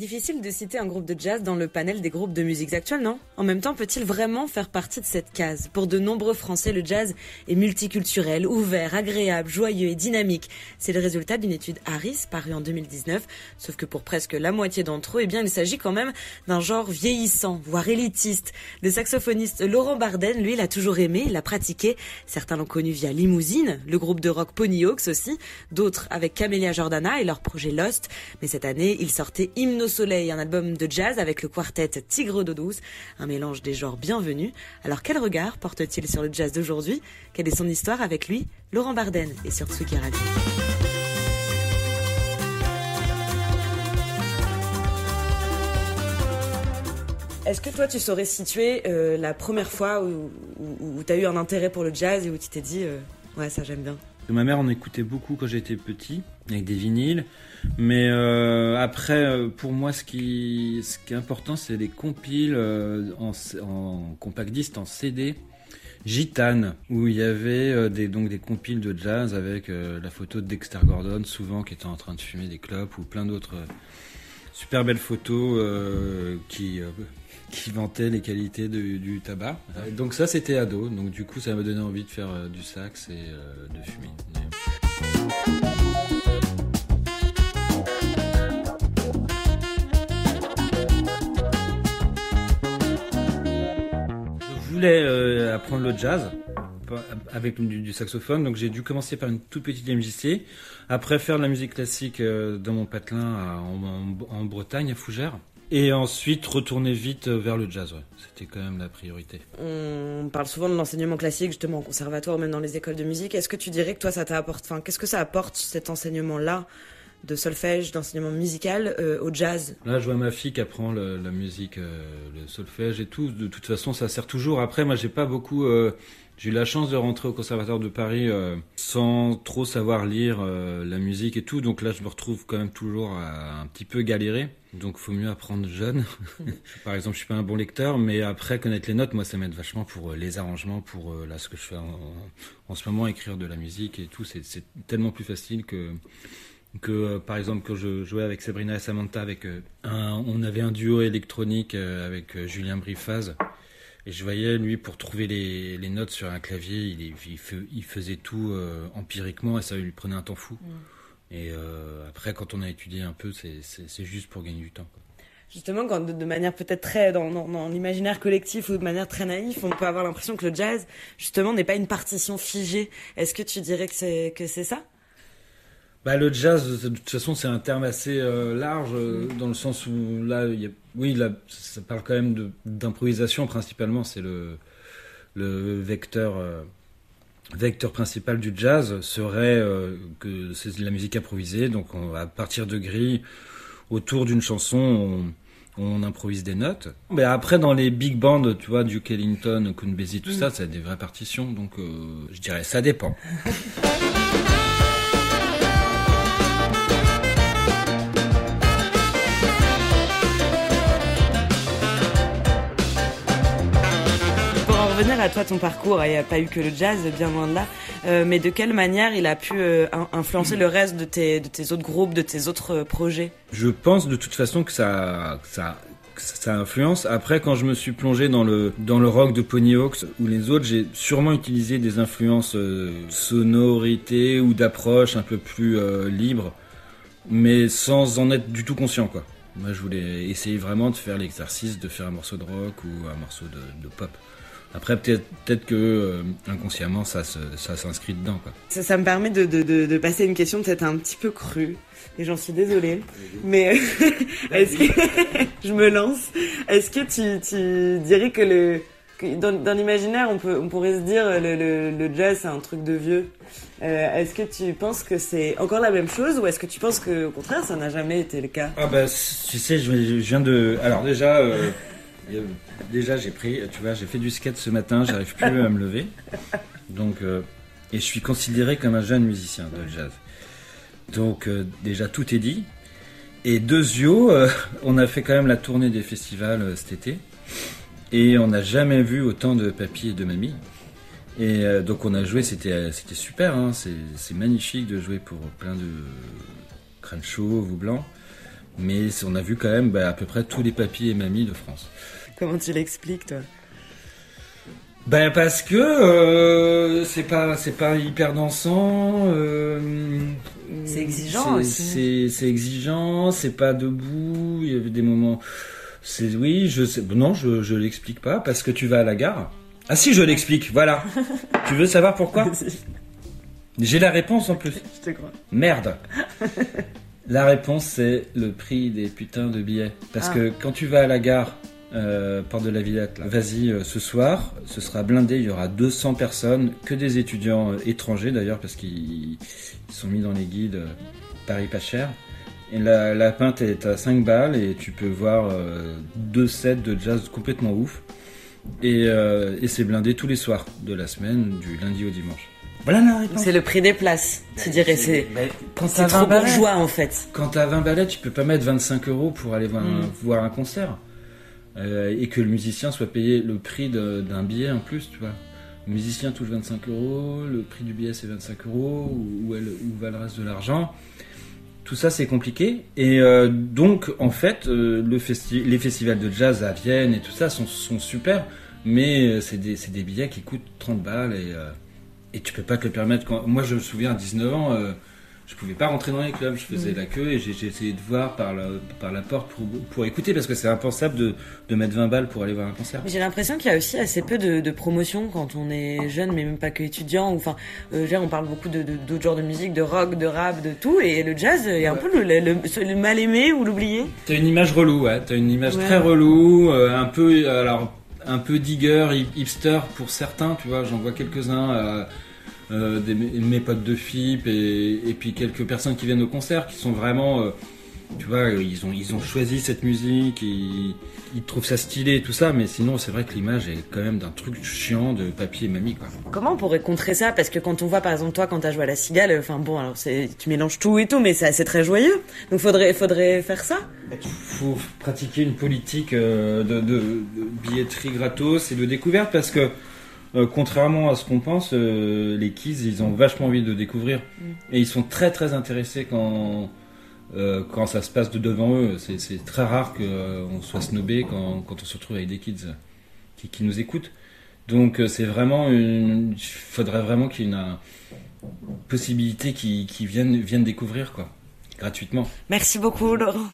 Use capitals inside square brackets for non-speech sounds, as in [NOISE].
Difficile de citer un groupe de jazz dans le panel des groupes de musique actuelles, non? En même temps, peut-il vraiment faire partie de cette case? Pour de nombreux Français, le jazz est multiculturel, ouvert, agréable, joyeux et dynamique. C'est le résultat d'une étude Harris parue en 2019, sauf que pour presque la moitié d'entre eux, eh bien, il s'agit quand même d'un genre vieillissant, voire élitiste. Le saxophoniste Laurent Barden, lui, l'a toujours aimé, l'a pratiqué. Certains l'ont connu via Limousine, le groupe de rock Pony Hawks aussi, d'autres avec Camélia Jordana et leur projet Lost. Mais cette année, il sortait Hymno Soleil, un album de jazz avec le quartet Tigre d'eau douce, un mélange des genres bienvenus. Alors quel regard porte-t-il sur le jazz d'aujourd'hui? Quelle est son histoire avec lui? Laurent Barden et sur Tsuki Radio. Est-ce que toi, tu saurais situer euh, la première fois où, tu as eu un intérêt pour le jazz et où tu t'es dit, euh, ouais, ça j'aime bien? Ma mère en écoutait beaucoup quand j'étais petit, avec des vinyles. Mais euh, après, euh, pour moi, ce qui, est important, c'est les compiles euh, en, en, compact disc, en CD, Gitane, où il y avait des, donc des compiles de jazz avec la photo de Dexter Gordon, souvent qui était en train de fumer des clopes, ou plein d'autres super belles photos qui, qui vantaient les qualités du tabac. donc ça, c'était ado, donc du coup, ça m'a donné envie de faire du sax et de fumer. voulais euh, apprendre le jazz avec du, saxophone, donc j'ai dû commencer par une toute petite MJC, après faire de la musique classique euh, dans mon patelin en, Bretagne, à Fougères. Et ensuite retourner vite vers le jazz, c'était quand même la priorité. On parle souvent de l'enseignement classique, justement au conservatoire, même dans les écoles de musique. Est-ce que tu dirais que toi, ça t'apporte, enfin, qu'est-ce que ça apporte cet enseignement-là de solfège, d'enseignement musical euh, au jazz? Là, je vois ma fille qui apprend la musique, euh, le solfège et tout. De toute façon, ça sert toujours. Après, moi, j'ai pas beaucoup. Euh, j'ai eu la chance de rentrer au Conservatoire de Paris sans trop savoir lire la musique et tout. Donc là, je me retrouve quand même toujours à un petit peu galérer. Donc, faut mieux apprendre jeune. [LAUGHS] Par exemple, je suis pas un bon lecteur, mais après connaître les notes, moi, ça m'aide vachement pour les arrangements, pour là ce que je fais en, en, ce moment, écrire de la musique et tout. C'est tellement plus facile que que euh, par exemple quand je jouais avec Sabrina et Samantha avec euh, on avait un duo électronique euh, avec Julien Brifaz et je voyais lui pour trouver les, les notes sur un clavier il, il, faisait tout empiriquement et ça lui prenait un temps fou mm. et après quand on a étudié un peu c'est juste pour gagner du temps Justement, quand de, manière peut-être très dans, dans, dans l'imaginaire collectif ou de manière très naïve, on peut avoir l'impression que le jazz, justement, n'est pas une partition figée. Est-ce que tu dirais que c'est ça? Bah, le jazz, de toute façon, c'est un terme assez euh, large, euh, dans le sens où là, y a, oui, là, ça parle quand même d'improvisation principalement, c'est le, le vecteur, euh, vecteur principal du jazz serait que c'est de la musique improvisée, donc on, à partir de grilles, autour d'une chanson, on, on, improvise des notes. Mais après, dans les big bands, tu vois, Duke Ellington, Count tout ça, c'est des vraies partitions, donc je dirais ça dépend. [LAUGHS] à toi, ton parcours, il n'y a pas eu que le jazz, bien loin de là, euh, mais de quelle manière il a pu euh, influencer le reste de tes, de tes autres groupes, de tes autres euh, projets? Je pense de toute façon que ça, ça, influence. Après, quand je me suis plongé dans le, dans le rock de Pony Hawks ou les autres, j'ai sûrement utilisé des influences sonorités ou d'approche un peu plus libres, mais sans en être du tout conscient. Moi, je voulais essayer vraiment de faire l'exercice de faire un morceau de rock ou un morceau de pop. Après, peut-être peut que euh, inconsciemment, ça, ça s'inscrit dedans. Quoi. Ça, ça, me permet de, de, de, de passer une question peut-être un petit peu crue. Et j'en suis désolée. Mais [LAUGHS] est-ce que [LAUGHS] je me lance Est-ce que tu, tu dirais que le dans, dans l'imaginaire, on, peut, on pourrait se dire le, le, le jazz c'est un truc de vieux. Euh, est-ce que tu penses que c'est encore la même chose ou est-ce que tu penses que au contraire ça n'a jamais été le cas? Ah bah tu sais, je, viens de. Alors déjà. Euh, déjà, j'ai pris, tu vois, j'ai fait du skate ce matin, j'arrive plus à me lever. Donc, euh, et je suis considéré comme un jeune musicien de jazz. Donc, euh, déjà, tout est dit. Et deuxio, euh, on a fait quand même la tournée des festivals cet été. Et on n'a jamais vu autant de papy et de mamie. Et donc, on a joué, c'était c'était super. Hein, c'est magnifique de jouer pour plein de crânes chauves ou blancs. Mais on a vu quand même bah, à peu près tous les papis et mamies de France. Comment tu l'expliques, toi? Ben parce que euh, c'est pas c'est pas hyper dansant. Euh, c'est exigeant aussi. C'est exigeant, c'est pas debout. Il y avait des moments. C'est oui, je sais. Non, je je l'explique pas parce que tu vas à la gare. Ah si, je l'explique. Voilà. [LAUGHS] tu veux savoir pourquoi? J'ai la réponse en plus. Je te crois. Merde. [LAUGHS] la réponse c'est le prix des putains de billets. Parce ah. que quand tu vas à la gare euh, porte de la Villette. Vas-y euh, ce soir, ce sera blindé, il y aura 200 personnes, que des étudiants euh, étrangers d'ailleurs, parce qu'ils sont mis dans les guides euh, Paris pas cher. Et la, la, pinte est à 5 balles et tu peux voir deux sets de jazz complètement ouf. Et, et c'est blindé tous les soirs de la semaine, du lundi au dimanche. Voilà la réponse. C'est le prix des places, tu dirais. C'est trop bourgeois en fait. Quand t'as 20 balles, tu peux pas mettre 25 euros pour aller voir, mm. voir un concert. Euh, et que le musicien soit payé le prix d'un billet en plus, tu vois. Le musicien touche 25 euros, le prix du billet c'est 25 euros, où, va le reste de l'argent Tout ça c'est compliqué. Et euh, donc en fait, euh, le les festivals de jazz à Vienne et tout ça sont, sont super, mais c'est des, des, billets qui coûtent 30 balles et, et tu peux pas te le permettre. Moi je me souviens à 19 ans je pouvais pas rentrer dans les clubs, je faisais mm. la queue et j'ai essayé de voir par la, par la porte pour, pour écouter parce que c'est impensable de, de, mettre 20 balles pour aller voir un concert. J'ai l'impression qu'il y a aussi assez peu de, de promotion quand on est jeune, mais même pas que étudiant. Enfin, euh, on parle beaucoup de d'autres genres de musique, de rock, de rap, de tout, et le jazz est un peu le, le, mal aimé ou l'oublié. T'as une image relou, ouais. T'as une image très relou, euh, un peu alors un peu digger, hipster pour certains, tu vois. J'en vois quelques-uns. Euh, euh, des, mes potes de FIP et, puis quelques personnes qui viennent au concert qui sont vraiment euh, tu vois, ils ont, ils ont choisi cette musique, ils, ils trouvent ça stylé et tout ça, mais sinon, c'est vrai que l'image est quand même d'un truc chiant de papier et mamie, quoi. Comment on pourrait contrer ça? Parce que quand on voit, par exemple, toi, quand t'as joué à la cigale, enfin bon, alors tu mélanges tout et tout, mais c'est très joyeux. Donc faudrait, faudrait faire ça? Il faut pratiquer une politique euh, de, de, de billetterie gratos et de découverte parce que euh, contrairement à ce qu'on pense, euh, les kids, ils ont vachement envie de découvrir. Mm. Et ils sont très très intéressés quand, euh, quand ça se passe de devant eux. C'est très rare qu'on soit snobé quand, quand, on se retrouve avec des kids qui, qui nous écoutent. Donc c'est vraiment Il faudrait vraiment qu'il y ait une, possibilité qu'ils viennent, viennent découvrir, quoi. Gratuitement. Merci beaucoup, Laurent.